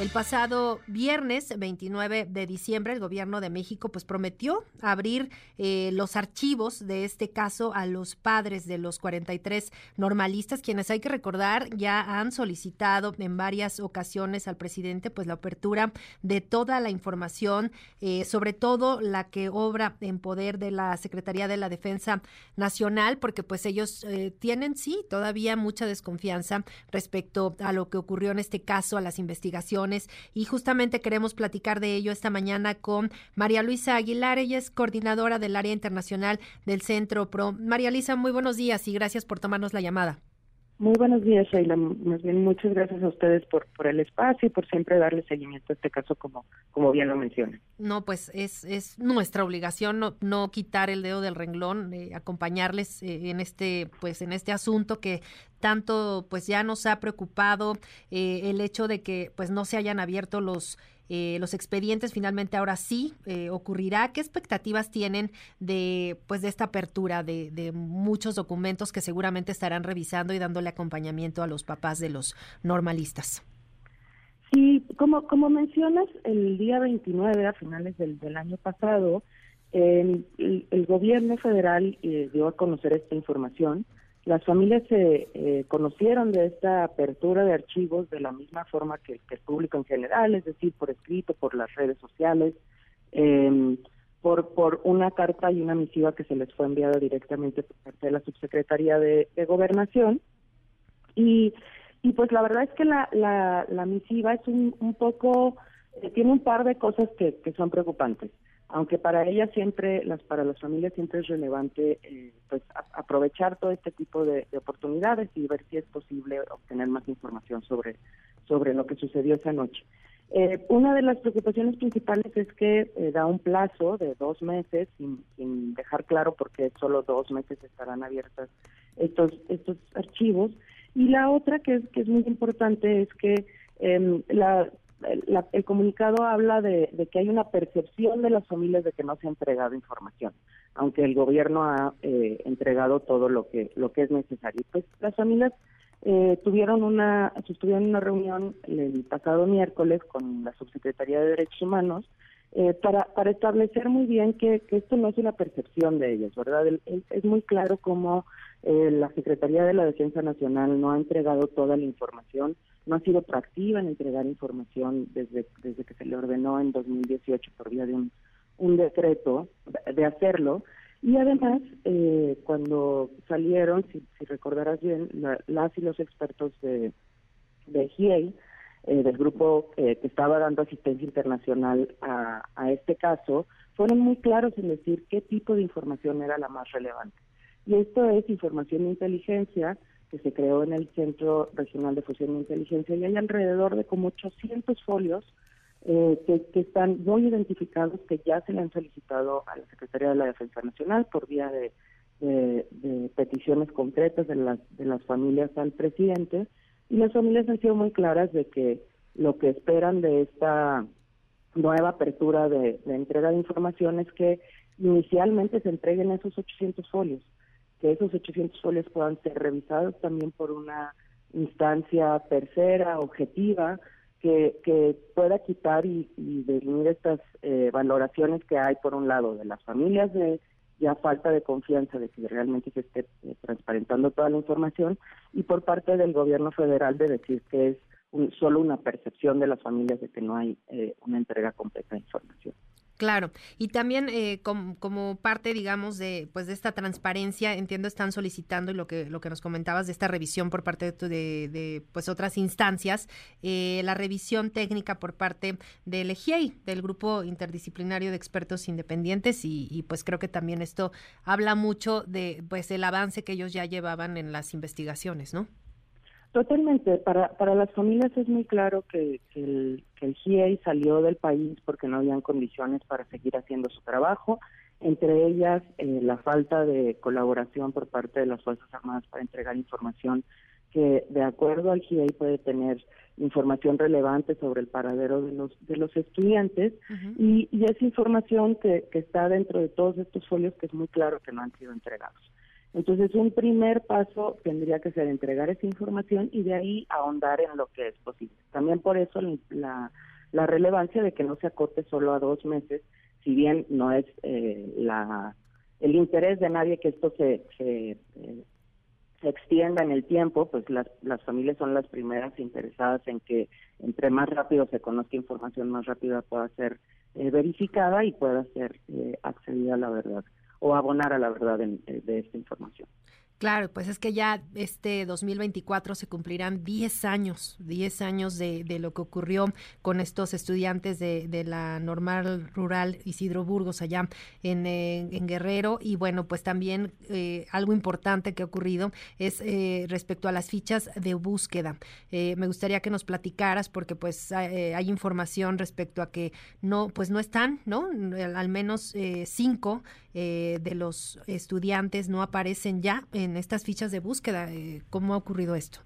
El pasado viernes 29 de diciembre, el gobierno de México pues prometió abrir eh, los archivos de este caso a los padres de los 43 normalistas, quienes hay que recordar ya han solicitado en varias ocasiones al presidente pues la apertura de toda la información, eh, sobre todo la que obra en poder de la Secretaría de la Defensa Nacional, porque pues ellos eh, tienen sí todavía mucha desconfianza respecto a lo que ocurrió en este caso, a las investigaciones y justamente queremos platicar de ello esta mañana con María Luisa Aguilar, ella es coordinadora del área internacional del Centro PRO. María Luisa, muy buenos días y gracias por tomarnos la llamada. Muy buenos días, Sheila. Más bien, muchas gracias a ustedes por, por el espacio y por siempre darle seguimiento a este caso, como, bien lo menciona. No, pues es, es nuestra obligación no, no quitar el dedo del renglón, eh, acompañarles eh, en este, pues en este asunto que tanto, pues ya nos ha preocupado eh, el hecho de que, pues no se hayan abierto los eh, los expedientes finalmente ahora sí eh, ocurrirá. ¿Qué expectativas tienen de, pues, de esta apertura de, de, muchos documentos que seguramente estarán revisando y dándole acompañamiento a los papás de los normalistas? Sí, como, como mencionas, el día 29, a finales del, del año pasado, el, el, gobierno federal eh, dio a conocer esta información las familias se eh, conocieron de esta apertura de archivos de la misma forma que, el público en general, es decir, por escrito, por las redes sociales, eh, por, por una carta y una misiva que se les fue enviada directamente por parte de la subsecretaría de, Gobernación. Y, y pues la verdad es que la, la, la misiva es un, un poco, eh, tiene un par de cosas que, que son preocupantes aunque para ellas siempre, las para las familias siempre es relevante eh, pues aprovechar todo este tipo de, oportunidades y ver si es posible obtener más información sobre, sobre lo que sucedió esa noche. Eh, una de las preocupaciones principales es que eh, da un plazo de dos meses, sin, dejar claro por qué solo dos meses estarán abiertas estos, estos archivos. Y la otra que es, que es muy importante es que eh, la, el comunicado habla de, que hay una percepción de las familias de que no se ha entregado información, aunque el gobierno ha eh, entregado todo lo que lo que es necesario. Pues las familias eh, tuvieron una sostuvieron una reunión el pasado miércoles con la subsecretaría de Derechos Humanos eh, para para establecer muy bien que, que, esto no es una percepción de ellos, verdad. es muy claro cómo la Secretaría de la Defensa Nacional no ha entregado toda la información no ha sido proactiva en entregar información desde, desde que se le ordenó en 2018 por vía de un, decreto de hacerlo. Y además, eh, cuando salieron, si, si recordarás bien, las y los expertos de, de GIEI, eh, del grupo eh, que estaba dando asistencia internacional a, a este caso, fueron muy claros en decir qué tipo de información era la más relevante. Y esto es información de inteligencia que se creó en el Centro Regional de Fusión e Inteligencia. Y hay alrededor de como 800 folios eh, que, están muy identificados, que ya se le han solicitado a la Secretaría de la Defensa Nacional por vía de, peticiones concretas de las, de las familias al presidente. Y las familias han sido muy claras de que lo que esperan de esta nueva apertura de entrega de información es que inicialmente se entreguen esos 800 folios que esos 800 folios puedan ser revisados también por una instancia tercera, objetiva, que, que pueda quitar y, y definir estas eh, valoraciones que hay, por un lado, de las familias de ya falta de confianza de que realmente se esté eh, transparentando toda la información y por parte del gobierno federal de decir que es solo una percepción de las familias de que no hay eh, una entrega completa de información. Claro, y también eh, como, parte, digamos, de pues de esta transparencia, entiendo están solicitando y lo que lo que nos comentabas de esta revisión por parte de, de, pues otras instancias, eh, la revisión técnica por parte del EGIEI, del Grupo Interdisciplinario de Expertos Independientes, y, y, pues creo que también esto habla mucho de pues el avance que ellos ya llevaban en las investigaciones, ¿no? Totalmente. Para, para las familias es muy claro que, el, que el GIEI salió del país porque no habían condiciones para seguir haciendo su trabajo, entre ellas eh, la falta de colaboración por parte de las Fuerzas Armadas para entregar información que de acuerdo al GIEI puede tener información relevante sobre el paradero de los de los estudiantes y, y es información que, que está dentro de todos estos folios que es muy claro que no han sido entregados. Entonces, un primer paso tendría que ser entregar esa información y de ahí ahondar en lo que es posible. También por eso la, la relevancia de que no se acote solo a dos meses, si bien no es eh, la el interés de nadie que esto se, se, eh, extienda en el tiempo, pues las, las familias son las primeras interesadas en que entre más rápido se conozca información, más rápida pueda ser eh, verificada y pueda ser accedida a la verdad o abonar a la verdad de esta información. Claro, pues es que ya este 2024 se cumplirán 10 años, 10 años de, de lo que ocurrió con estos estudiantes de, de, la normal rural Isidro Burgos allá en, en, Guerrero. Y bueno, pues también eh, algo importante que ha ocurrido es eh, respecto a las fichas de búsqueda. Eh, me gustaría que nos platicaras porque pues hay información respecto a que no, pues no están, ¿no? Al menos cinco de los estudiantes no aparecen ya en en estas fichas de búsqueda. Eh, ¿Cómo ha ocurrido esto?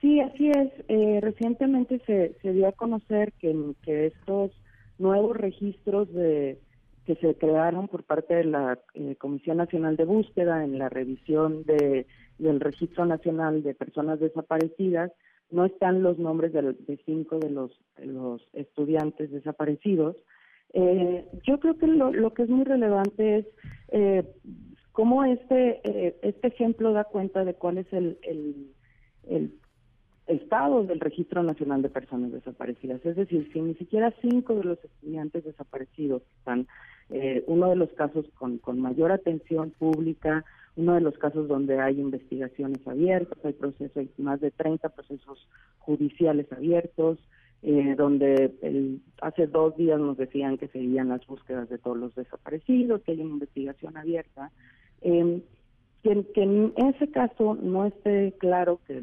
Sí, así es. Eh, recientemente se, se dio a conocer que, que estos nuevos registros de, que se crearon por parte de la eh, Comisión Nacional de Búsqueda en la revisión de, del Registro Nacional de Personas Desaparecidas, no están los nombres de, cinco de los, estudiantes desaparecidos. Eh, yo creo que lo, lo, que es muy relevante es cómo este, eh, este ejemplo da cuenta de cuál es el, el, estado del Registro Nacional de Personas Desaparecidas. Es decir, si ni siquiera cinco de los estudiantes desaparecidos están, eh, uno de los casos con, con mayor atención pública, uno de los casos donde hay investigaciones abiertas, hay procesos, hay más de 30 procesos judiciales abiertos, eh, donde el, hace dos días nos decían que seguían las búsquedas de todos los desaparecidos, que hay una investigación abierta. Eh, que, en ese caso no esté claro que,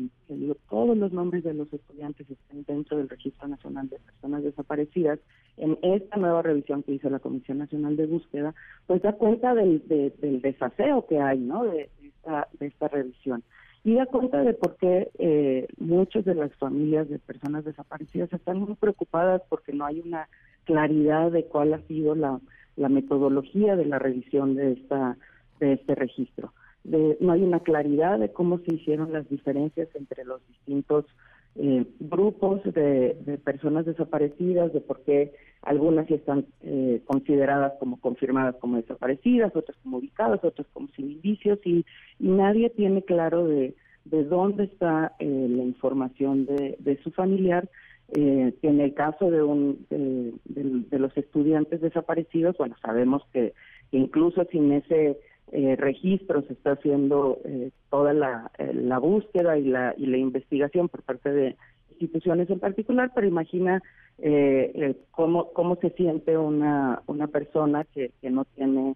todos los nombres de los estudiantes estén dentro del Registro Nacional de Personas Desaparecidas, en esta nueva revisión que hizo la Comisión Nacional de Búsqueda, pues da cuenta del, del desaseo que hay, ¿no? De, esta, de esta revisión. Y da cuenta de por qué eh, muchas de las familias de personas desaparecidas están muy preocupadas porque no hay una claridad de cuál ha sido la, la metodología de la revisión de esta de este registro. no hay una claridad de cómo se hicieron las diferencias entre los distintos eh, grupos de, personas desaparecidas, de por qué algunas están eh, consideradas como confirmadas como desaparecidas, otras como ubicadas, otras como sin indicios, y, nadie tiene claro de, de dónde está eh, la información de, de su familiar. en el caso de, un, de, de, los estudiantes desaparecidos, bueno, sabemos que incluso sin ese eh, registros, se está haciendo eh, toda la, eh, la, búsqueda y la, y la investigación por parte de instituciones en particular, pero imagina eh, cómo, cómo se siente una, una persona que, que no tiene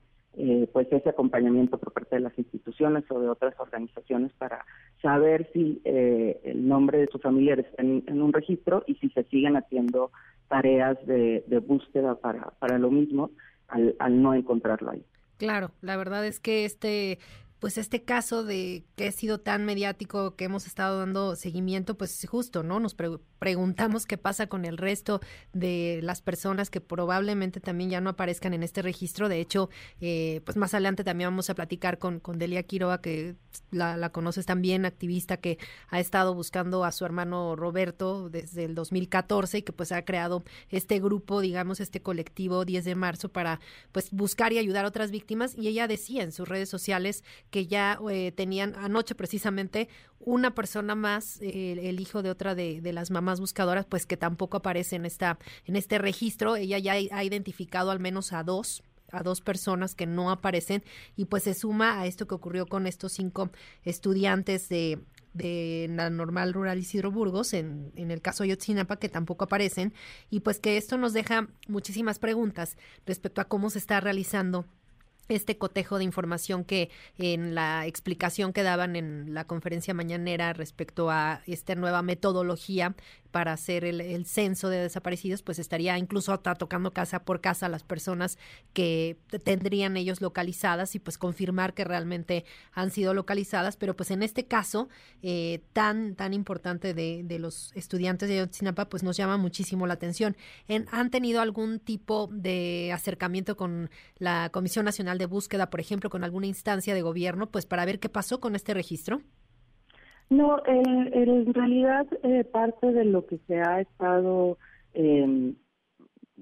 pues ese acompañamiento por parte de las instituciones o de otras organizaciones para saber si el nombre de su familiar está en, un registro y si se siguen haciendo tareas de, de búsqueda para, para lo mismo al, al no encontrarlo ahí. Claro, la verdad es que este pues este caso de que ha sido tan mediático que hemos estado dando seguimiento, pues justo, ¿no? Nos preguntamos qué pasa con el resto de las personas que probablemente también ya no aparezcan en este registro. De hecho, eh, pues más adelante también vamos a platicar con, con Delia Quiroga, que la, la, conoces también, activista que ha estado buscando a su hermano Roberto desde el 2014 y que pues ha creado este grupo, digamos, este colectivo 10 de marzo para pues buscar y ayudar a otras víctimas. Y ella decía en sus redes sociales que ya eh, tenían anoche precisamente una persona más, eh, el hijo de otra de, de, las mamás buscadoras, pues que tampoco aparece en, esta, en este registro. Ella ya ha identificado al menos a dos a dos personas que no aparecen y pues se suma a esto que ocurrió con estos cinco estudiantes de, de la normal rural Isidro Burgos, en, en el caso de Yotzinapa, que tampoco aparecen, y pues que esto nos deja muchísimas preguntas respecto a cómo se está realizando este cotejo de información que en la explicación que daban en la conferencia mañanera respecto a esta nueva metodología para hacer el, censo de desaparecidos, pues estaría incluso tocando casa por casa las personas que tendrían ellos localizadas y pues confirmar que realmente han sido localizadas, pero pues en este caso eh, tan, tan importante de, los estudiantes de Ayotzinapa, pues nos llama muchísimo la atención. En, ¿Han tenido algún tipo de acercamiento con la Comisión Nacional Nacional de Búsqueda, por ejemplo, con alguna instancia de gobierno, pues para ver qué pasó con este registro? No, en realidad eh, parte de lo que se ha estado eh,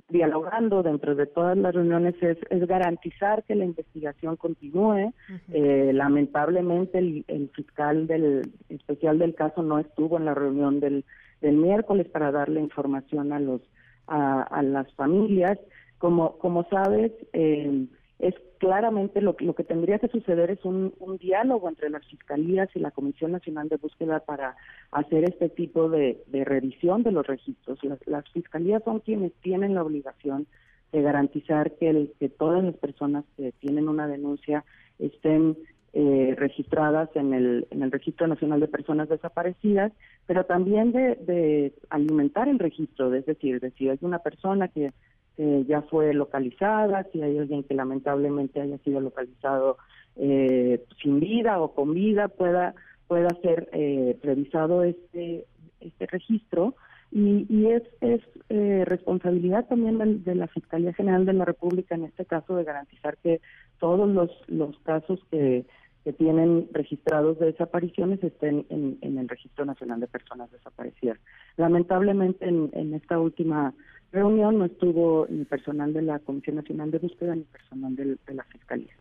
dialogando dentro de todas las reuniones es, garantizar que la investigación continúe. eh, lamentablemente el, fiscal del especial del caso no estuvo en la reunión del, del miércoles para darle información a los a, a las familias. Como como sabes, eh, es claramente lo, lo que tendría que suceder es un, diálogo entre las fiscalías y la Comisión Nacional de Búsqueda para hacer este tipo de, revisión de los registros. Las, fiscalías son quienes tienen la obligación de garantizar que, que todas las personas que tienen una denuncia estén eh, registradas en el, en el Registro Nacional de Personas Desaparecidas, pero también de, de alimentar el registro, es decir, de si hay una persona que eh, ya fue localizada, si hay alguien que lamentablemente haya sido localizado eh, sin vida o con vida, pueda pueda ser eh, revisado este este registro y, y es, es eh, responsabilidad también de, la Fiscalía General de la República en este caso de garantizar que todos los, los casos que, que tienen registrados de desapariciones estén en, en, el Registro Nacional de Personas Desaparecidas. Lamentablemente en, en esta última reunión no estuvo ni personal de la Comisión Nacional de Búsqueda ni personal de, la Fiscalía.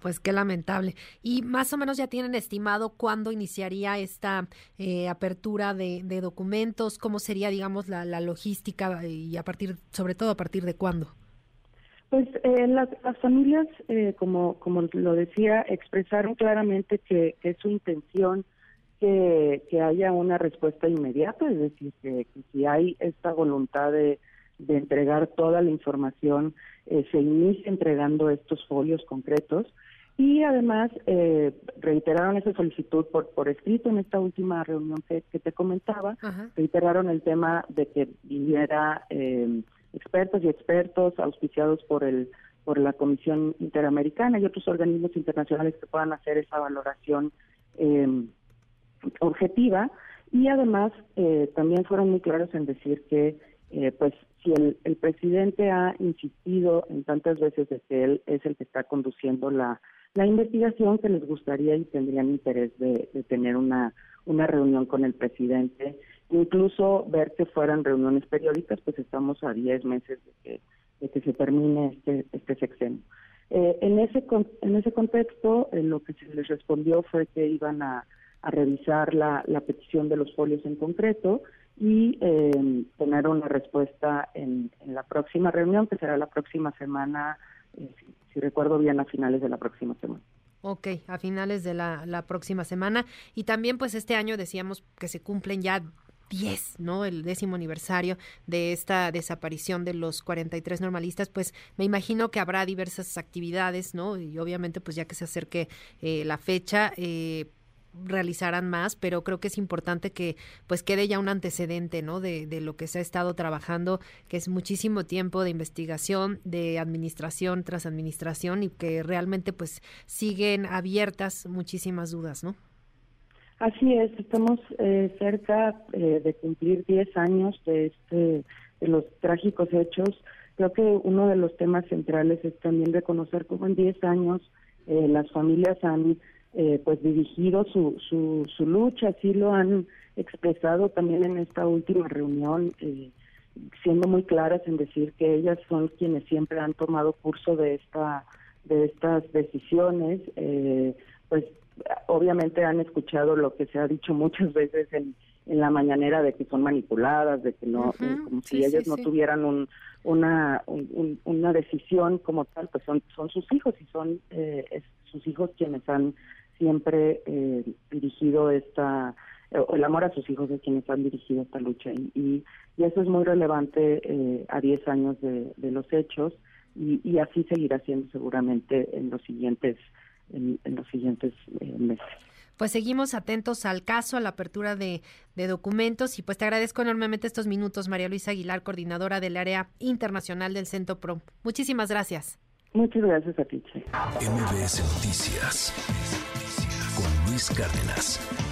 Pues qué lamentable. ¿Y más o menos ya tienen estimado cuándo iniciaría esta eh, apertura de, documentos? ¿Cómo sería, digamos, la, logística y a partir, sobre todo a partir de cuándo? Pues eh, las, familias, eh, como, como lo decía, expresaron claramente que, es su intención que, que, haya una respuesta inmediata, es decir, que si hay esta voluntad de, de entregar toda la información, eh, se inicia entregando estos folios concretos y además eh, reiteraron esa solicitud por, por escrito en esta última reunión que, te comentaba, reiteraron el tema de que viniera eh, expertos y expertos auspiciados por el por la Comisión Interamericana y otros organismos internacionales que puedan hacer esa valoración objetiva. Y además también fueron muy claros en decir que pues si el, el, presidente ha insistido en tantas veces de que él es el que está conduciendo la, la investigación, que les gustaría y tendrían interés de, de tener una, una reunión con el presidente, incluso ver que fueran reuniones periódicas, pues estamos a 10 meses de que, de que se termine este, este sexenio. Eh, en ese en ese contexto, eh, lo que se les respondió fue que iban a, a revisar la, la petición de los folios en concreto y eh, tener una respuesta en, la próxima reunión, que será la próxima semana, eh, si, recuerdo bien, a finales de la próxima semana. Ok, a finales de la, la próxima semana. Y también, pues este año decíamos que se cumplen ya 10, ¿no? El décimo aniversario de esta desaparición de los 43 normalistas, pues me imagino que habrá diversas actividades, ¿no? Y obviamente, pues ya que se acerque eh, la fecha, eh, realizarán más, pero creo que es importante que pues quede ya un antecedente, ¿no? De, de, lo que se ha estado trabajando, que es muchísimo tiempo de investigación, de administración tras administración y que realmente pues siguen abiertas muchísimas dudas, ¿no? Así es, estamos eh, cerca eh, de cumplir 10 años de, este, de los trágicos hechos. Creo que uno de los temas centrales es también reconocer cómo en 10 años eh, las familias han eh, pues dirigido su, su, su lucha, así lo han expresado también en esta última reunión, eh, siendo muy claras en decir que ellas son quienes siempre han tomado curso de esta de estas decisiones, eh, pues obviamente han escuchado lo que se ha dicho muchas veces en, en la mañanera de que son manipuladas, de que no, como si ellas no tuvieran un, una, una decisión como tal, pues son, son sus hijos y son eh, sus hijos quienes han siempre eh, dirigido esta, el amor a sus hijos es quienes han dirigido esta lucha. Y, y, eso es muy relevante eh, a 10 años de, de los hechos y, y, así seguirá siendo seguramente en los siguientes, en, los siguientes eh, meses. Pues seguimos atentos al caso, a la apertura de, de, documentos y pues te agradezco enormemente estos minutos, María Luisa Aguilar, coordinadora del área internacional del Centro PRO. Muchísimas gracias. Muchas gracias a ti. MBS Noticias con Luis Cárdenas.